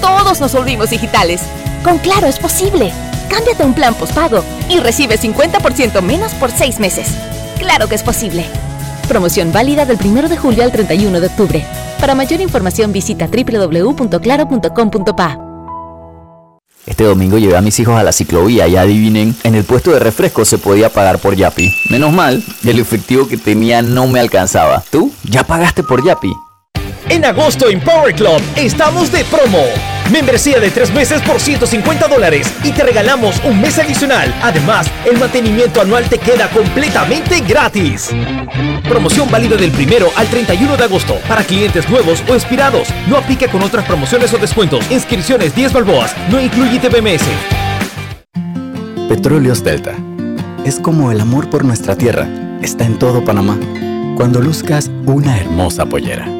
todos nos volvimos digitales. Con Claro es posible. Cámbiate un plan postpago y recibe 50% menos por seis meses. Claro que es posible. Promoción válida del 1 de julio al 31 de octubre. Para mayor información visita www.claro.com.pa. Este domingo llevé a mis hijos a la ciclovía y adivinen, en el puesto de refresco se podía pagar por Yapi. Menos mal, el efectivo que tenía no me alcanzaba. ¿Tú? ¿Ya pagaste por Yapi? En agosto en Power Club estamos de promo. Membresía de tres meses por 150 dólares y te regalamos un mes adicional. Además, el mantenimiento anual te queda completamente gratis. Promoción válida del primero al 31 de agosto para clientes nuevos o expirados. No aplica con otras promociones o descuentos. Inscripciones 10 balboas. No incluye TBMS. Petróleos Delta. Es como el amor por nuestra tierra. Está en todo Panamá. Cuando luzcas una hermosa pollera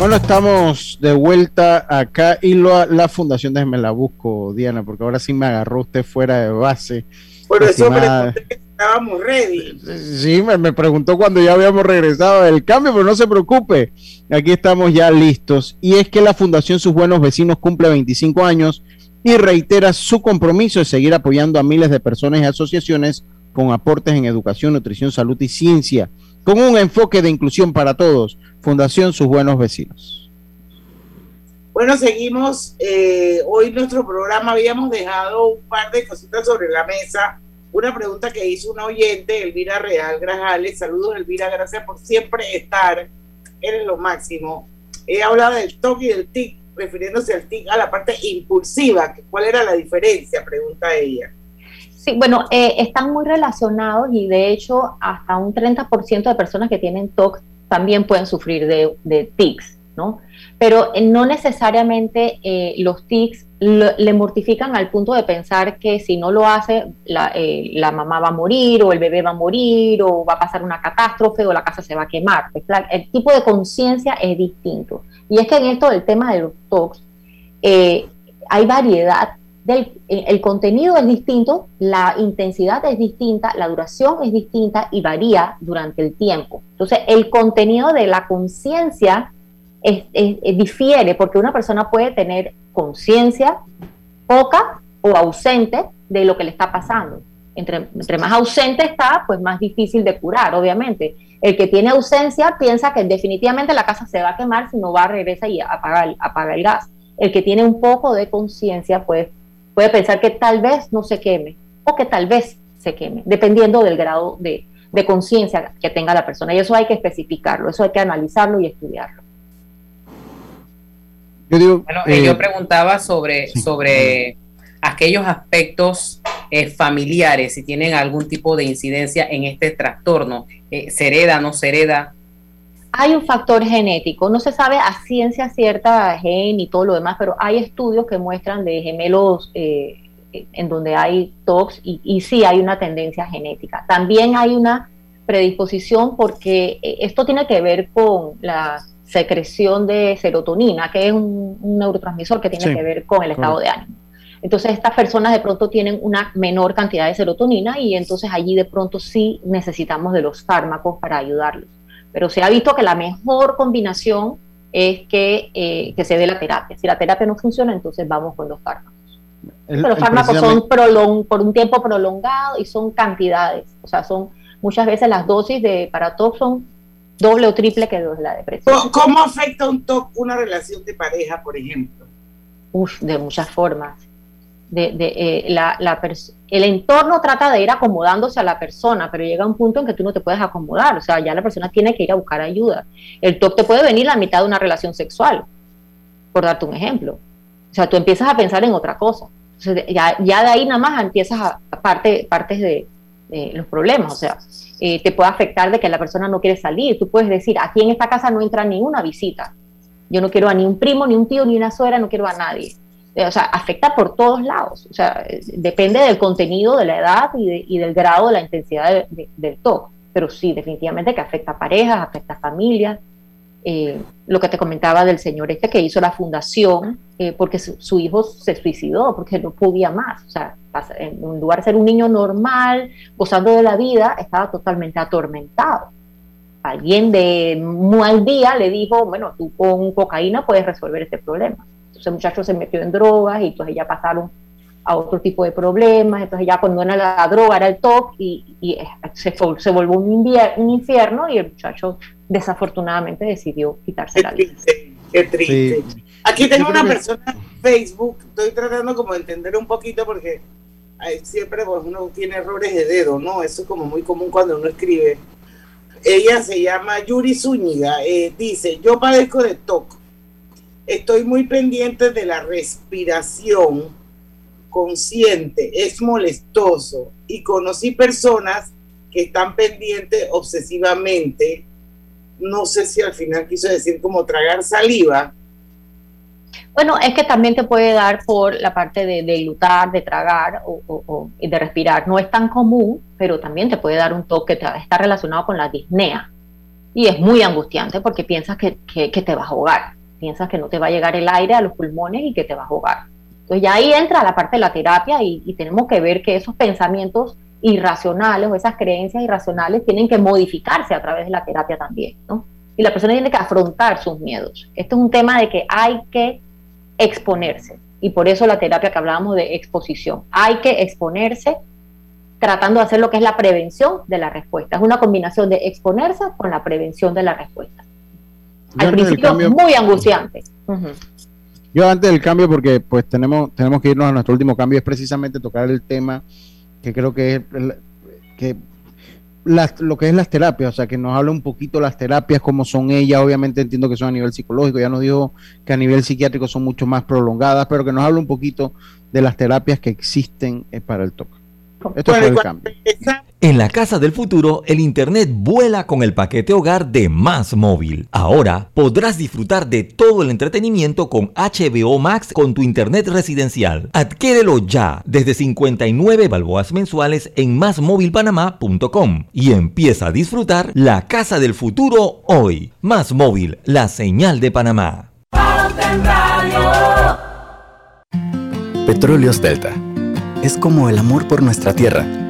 Bueno, estamos de vuelta acá y lo, la fundación, déjeme la busco, Diana, porque ahora sí me agarró usted fuera de base. Por eso pregunté que estábamos ready. Sí, me, me, preguntó cuando ya habíamos regresado del cambio, pero no se preocupe, aquí estamos ya listos. Y es que la Fundación Sus Buenos Vecinos cumple 25 años y reitera su compromiso de seguir apoyando a miles de personas y asociaciones con aportes en educación, nutrición, salud y ciencia, con un enfoque de inclusión para todos. Fundación Sus Buenos Vecinos. Bueno, seguimos. Eh, hoy nuestro programa habíamos dejado un par de cositas sobre la mesa. Una pregunta que hizo una oyente, Elvira Real Grajales. Saludos, Elvira, gracias por siempre estar. Eres lo máximo. Ella hablaba del TOC y del TIC, refiriéndose al TIC a la parte impulsiva. ¿Cuál era la diferencia? Pregunta ella. Sí, bueno, eh, están muy relacionados y de hecho hasta un 30% de personas que tienen TOC también pueden sufrir de, de tics, ¿no? Pero eh, no necesariamente eh, los tics le mortifican al punto de pensar que si no lo hace, la, eh, la, mamá va a morir o el bebé va a morir o va a pasar una catástrofe o la casa se va a quemar. El tipo de conciencia es distinto. Y es que en esto del tema de los TOCs hay variedad del, el contenido es distinto, la intensidad es distinta, la duración es distinta y varía durante el tiempo. Entonces, el contenido de la conciencia difiere porque una persona puede tener conciencia poca o ausente de lo que le está pasando. Entre, entre, más ausente está, pues más difícil de curar, obviamente. El que tiene ausencia piensa que definitivamente la casa se va a quemar si no va, a regresar y apaga, apaga el gas. El que tiene un poco de conciencia, pues puede pensar que tal vez no se queme o que tal vez se queme, dependiendo del grado de, de conciencia que tenga la persona. Y eso hay que especificarlo, eso hay que analizarlo y estudiarlo. Yo bueno, eh, yo preguntaba sobre, sobre aquellos aspectos eh, familiares, si tienen algún tipo de incidencia en este trastorno. Eh, ¿Se hereda, no se hereda? Hay un factor genético, no se sabe a ciencia cierta gen y todo lo demás, pero hay estudios que muestran de gemelos eh, en donde hay TOX y, y, sí hay una tendencia genética. También hay una predisposición porque eh, esto tiene que ver con la secreción de serotonina, que es un, un neurotransmisor que tiene sí, que ver con el estado de ánimo. Entonces estas personas de pronto tienen una menor cantidad de serotonina y entonces allí de pronto sí necesitamos de los fármacos para ayudarlos pero se ha visto que la mejor combinación es que, eh, que se dé la terapia. Si la terapia no funciona, entonces vamos con los fármacos. El, los fármacos son prolong, por un tiempo prolongado y son cantidades, o sea, son muchas veces las dosis de para TOC son doble o triple que de la depresión. ¿Cómo afecta un TOC una relación de pareja, por ejemplo? Uf, de muchas formas de, de eh, la, la el entorno trata de ir acomodándose a la persona, pero llega un punto en que tú no te puedes acomodar, o sea, ya la persona tiene que ir a buscar ayuda. El top te puede venir la mitad de una relación sexual, por darte un ejemplo. O sea, tú empiezas a pensar en otra cosa. Entonces, ya, ya de ahí nada más empiezas a, a parte, partes de, de, los problemas, o sea, eh, te puede afectar de que la persona no quiere salir. Tú puedes decir, aquí en esta casa no entra ninguna visita. Yo no quiero a ni un primo, ni un tío, ni una suegra, no quiero a nadie o sea, afecta por todos lados. O sea, depende del contenido, de la edad y, de, y del grado de la intensidad de, de, del TOC. Pero sí, definitivamente que afecta a parejas, afecta a familias. Eh, lo que te comentaba del señor este que hizo la fundación, eh, porque su, hijo se suicidó, porque no podía más. O sea, en lugar de ser un niño normal, gozando de la vida, estaba totalmente atormentado. Alguien de mal día le dijo, bueno, tú con cocaína puedes resolver este problema ese muchacho se metió en drogas y entonces ya pasaron a otro tipo de problemas, entonces ya cuando era la droga era el TOC y, y se, se volvió un, infierno y el muchacho desafortunadamente decidió quitarse qué la vida. Triste, qué triste. Sí. Aquí tengo una persona en Facebook, estoy tratando como de entender un poquito porque siempre pues, uno tiene errores de dedo, ¿no? Eso es como muy común cuando uno escribe. Ella se llama Yuri Zúñiga, eh, dice, yo padezco de TOC, estoy muy pendiente de la respiración consciente, es molestoso y conocí personas que están pendientes obsesivamente, no sé si al final quiso decir como tragar saliva, bueno, es que también te puede dar por la parte de, de lutar, de tragar o, de respirar. No es tan común, pero también te puede dar un toque que está relacionado con la disnea. Y es muy angustiante porque piensas que, te vas a ahogar. Piensas que no te va a llegar el aire a los pulmones y que te vas a ahogar. Entonces ya ahí entra la parte de la terapia y, y tenemos que ver que esos pensamientos irracionales o esas creencias irracionales tienen que modificarse a través de la terapia también, ¿no? Y la persona tiene que afrontar sus miedos. Esto es un tema de que hay que exponerse. Y por eso la terapia que hablábamos de exposición. Hay que exponerse tratando de hacer lo que es la prevención de la respuesta. Es una combinación de exponerse con la prevención de la respuesta. Al principio muy angustiante. Yo antes del cambio, porque pues tenemos, tenemos que irnos a nuestro último cambio, es precisamente tocar el tema que creo que es que lo que es las terapias, o sea, que nos habla un poquito las terapias, cómo son ellas, obviamente entiendo que son a nivel psicológico, ya nos dijo que a nivel psiquiátrico son mucho más prolongadas, pero que nos habla un poquito de las terapias que existen eh, para el toque. Esto es el cambio. En la casa del futuro, el Internet vuela con el paquete hogar de Más Móvil. Ahora podrás disfrutar de todo el entretenimiento con HBO Max con tu Internet residencial. Adquiérelo ya desde 59 balboas mensuales en másmóvilpanamá.com y empieza a disfrutar la casa del futuro hoy. Más Móvil, la señal de Panamá. Petróleos Delta. Es como el amor por nuestra tierra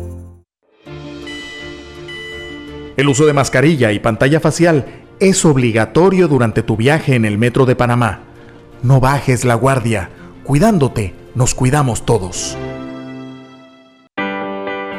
El uso de mascarilla y pantalla facial es obligatorio durante tu viaje en el metro de Panamá. No bajes la guardia. Cuidándote, nos cuidamos todos.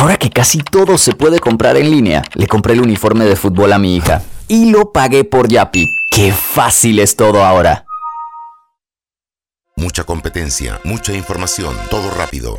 Ahora que casi todo se puede comprar en línea, le compré el uniforme de fútbol a mi hija y lo pagué por Yapi. ¡Qué fácil es todo ahora! Mucha competencia, mucha información, todo rápido.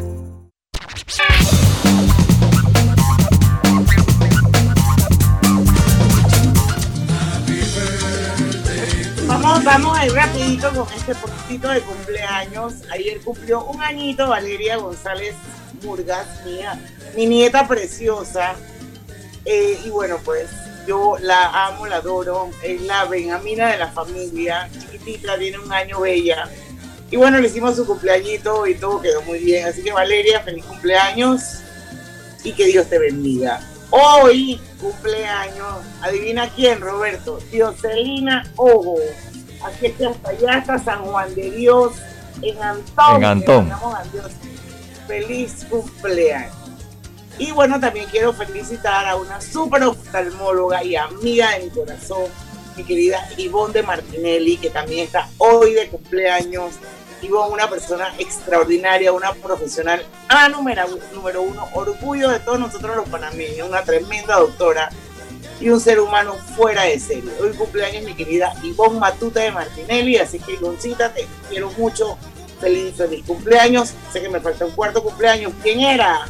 vamos a ir rapidito con este poquito de cumpleaños. Ayer cumplió un añito Valeria González Murgas, mía, mi nieta preciosa. Eh, y bueno, pues yo la amo, la adoro. Es la Benjamina de la familia, chiquitita, tiene un año bella. Y bueno, le hicimos su cumpleañito y todo quedó muy bien. Así que Valeria, feliz cumpleaños y que Dios te bendiga. Hoy cumpleaños, adivina quién, Roberto, Dioselina Ogo. Que hasta allá está San Juan de Dios, en Antón. En Antón. Feliz cumpleaños. Y bueno, también quiero felicitar a una super oftalmóloga y amiga de mi corazón, mi querida Ivonne de Martinelli, que también está hoy de cumpleaños. Ivonne, una persona extraordinaria, una profesional a número, número uno, orgullo de todos nosotros los panameños, una tremenda doctora y un ser humano fuera de serie. Hoy cumpleaños mi querida Ivonne Matuta de Martinelli, así que Ivoncita, te quiero mucho. Feliz, feliz cumpleaños. Sé que me falta un cuarto cumpleaños. ¿Quién era?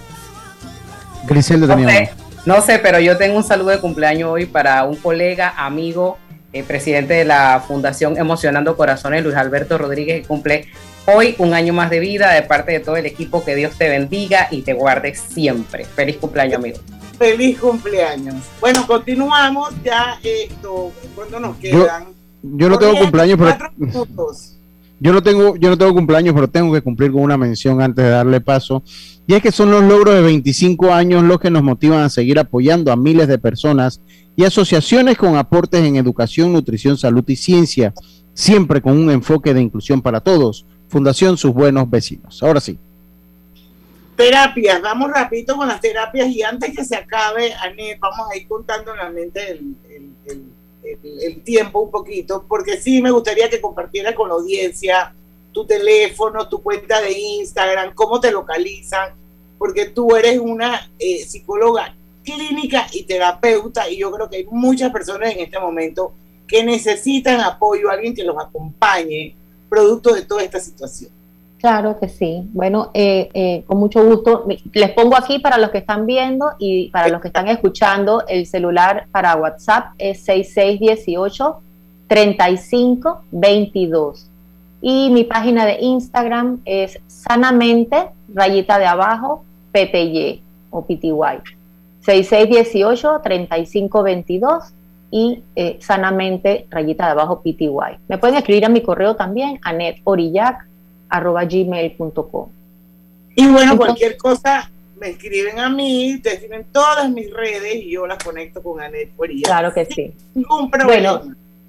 Griselda no sé, no sé, pero yo tengo un saludo de cumpleaños hoy para un colega, amigo, eh, presidente de la Fundación Emocionando Corazones, Luis Alberto Rodríguez, que cumple hoy un año más de vida de parte de todo el equipo. Que Dios te bendiga y te guarde siempre. Feliz cumpleaños, amigo. Feliz cumpleaños. Bueno, continuamos ya esto. ¿Cuánto nos quedan? Yo, no tengo cumpleaños, pero. <laughs> Yo no tengo, yo no tengo cumpleaños, pero tengo que cumplir con una mención antes de darle paso. Y es que son los logros de 25 años los que nos motivan a seguir apoyando a miles de personas y asociaciones con aportes en educación, nutrición, salud y ciencia, siempre con un enfoque de inclusión para todos. Fundación Sus Buenos Vecinos. Ahora sí. Terapias, vamos rapidito con las terapias y antes que se acabe, Anet, vamos a ir contando en la mente el, tiempo un poquito, porque sí me gustaría que compartieras con la audiencia tu teléfono, tu cuenta de Instagram, cómo te localizan, porque tú eres una eh, psicóloga clínica y terapeuta y yo creo que hay muchas personas en este momento que necesitan apoyo, alguien que los acompañe, producto de toda esta situación. Claro que sí. Bueno, eh, eh, con mucho gusto. Les pongo aquí para los que están viendo y para los que están escuchando, el celular para WhatsApp es 6618 3522. Y mi página de Instagram es sanamente, rayita de abajo, PTY o PTY. 6618 3522 y eh, sanamente, rayita de abajo, PTY. Me pueden escribir a mi correo también, anetorillac arroba gmail.com. Y bueno, cualquier cosa me escriben a mí, te escriben todas mis redes y yo las conecto con Anet Claro que sí. Bueno,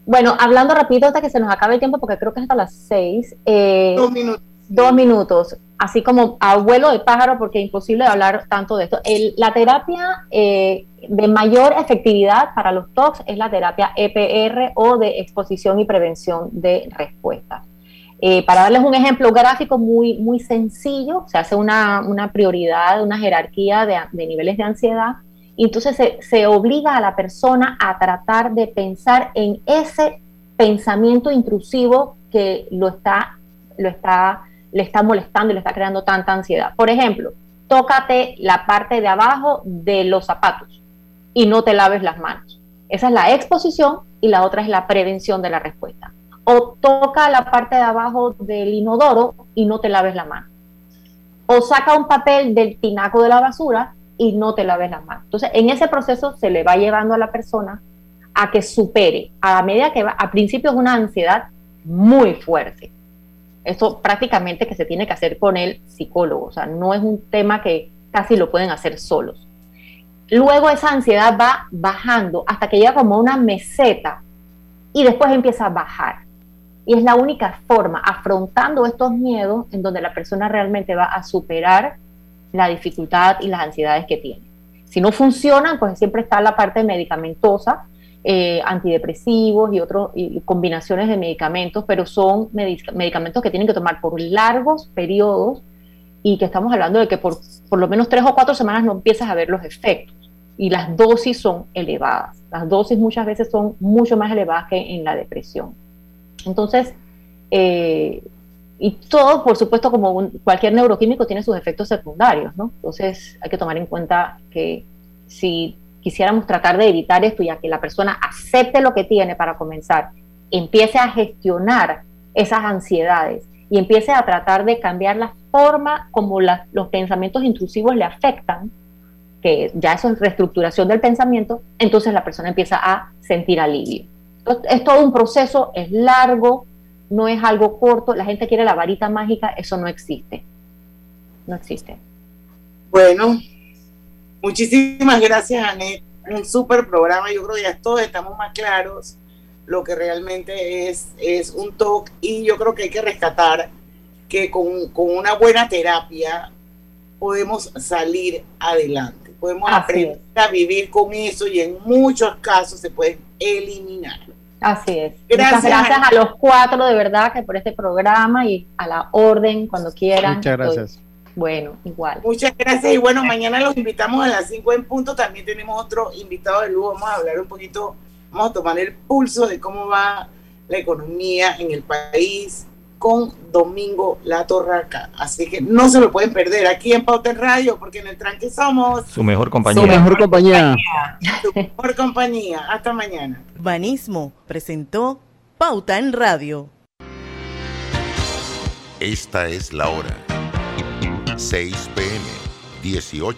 bueno, hablando rápido hasta que se nos acabe el tiempo, porque creo que es hasta las seis. Eh, dos minutos. Dos minutos, así como abuelo de pájaro, porque es imposible hablar tanto de esto. El, la terapia eh, de mayor efectividad para los TOCs es la terapia EPR o de exposición y prevención de respuesta. Eh, para darles un ejemplo gráfico muy, muy sencillo, se hace una, prioridad, una jerarquía de, niveles de ansiedad, y entonces se, obliga a la persona a tratar de pensar en ese pensamiento intrusivo que lo está, lo está, le está molestando y le está creando tanta ansiedad. Por ejemplo, tócate la parte de abajo de los zapatos y no te laves las manos. Esa es la exposición y la otra es la prevención de la respuesta o toca la parte de abajo del inodoro y no te laves la mano. O saca un papel del tinaco de la basura y no te laves las manos. Entonces, en ese proceso se le va llevando a la persona a que supere, a medida que va, a principio es una ansiedad muy fuerte. Eso prácticamente que se tiene que hacer con el psicólogo, o sea, no es un tema que casi lo pueden hacer solos. Luego esa ansiedad va bajando hasta que llega como una meseta y después empieza a bajar. Y es la única forma, afrontando estos miedos, en donde la persona realmente va a superar la dificultad y las ansiedades que tiene. Si no funcionan, pues siempre está la parte medicamentosa, eh, antidepresivos y otras combinaciones de medicamentos, pero son medicamentos que tienen que tomar por largos periodos y que estamos hablando de que por, por lo menos tres o cuatro semanas no empiezas a ver los efectos y las dosis son elevadas. Las dosis muchas veces son mucho más elevadas que en la depresión. Entonces, eh, y todo, por supuesto, como cualquier neuroquímico tiene sus efectos secundarios, ¿no? Entonces hay que tomar en cuenta que si quisiéramos tratar de evitar esto, ya que la persona acepte lo que tiene para comenzar, empiece a gestionar esas ansiedades y empiece a tratar de cambiar la forma como los pensamientos intrusivos le afectan, que ya eso es reestructuración del pensamiento, entonces la persona empieza a sentir alivio. Es todo un proceso, es largo, no es algo corto, la gente quiere la varita mágica, eso no existe. No existe. Bueno, muchísimas gracias, Anet. Un súper programa, yo creo que ya todos estamos más claros lo que realmente es, es un TOC y yo creo que hay que rescatar que con, con una buena terapia podemos salir adelante, podemos aprender a vivir con eso y en muchos casos se puede eliminar. Así es. Gracias. gracias a los cuatro de verdad que por este programa y a la orden cuando quieran. Muchas gracias. Bueno, igual. Muchas gracias y bueno, mañana los invitamos a las 5 en punto. También tenemos otro invitado de lujo. Vamos a hablar un poquito, vamos a tomar el pulso de cómo va la economía en el país con Domingo La Torraca. Así que no se lo pueden perder aquí en Pauta en Radio, porque en el tranque somos su mejor compañía. Su mejor compañía. Su mejor compañía. Hasta mañana. Banismo presentó Pauta en Radio. Esta es la hora. 6 pm, 18.